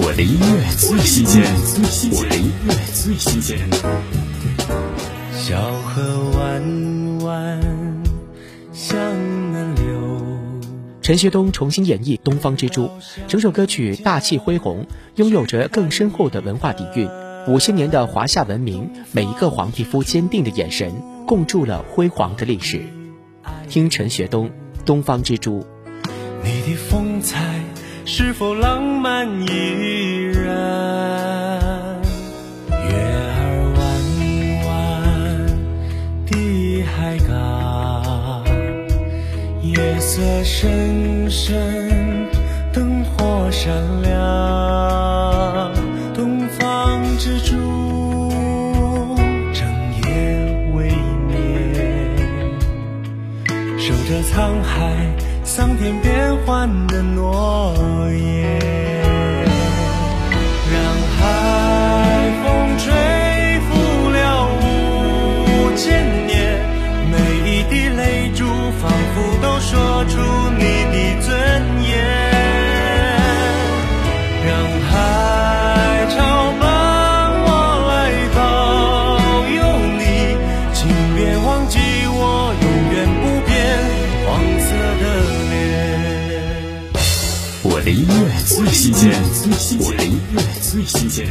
我的音乐最新鲜，我的音乐最新鲜。小河弯弯向南流。陈学冬重新演绎《东方之珠》，整首歌曲大气恢宏，拥有着更深厚的文化底蕴。五千年的华夏文明，每一个黄皮肤坚定的眼神，共筑了辉煌的历史。听陈学冬《东方之珠》。你的风采是否浪漫依然？月儿弯弯的海港，夜色深深，灯火闪亮。东方之珠，整夜未眠，守着沧海。桑田换的诺言，让海风吹拂了五千年，每一滴泪珠仿佛都说出的音乐最新鲜，我的音乐最新鲜。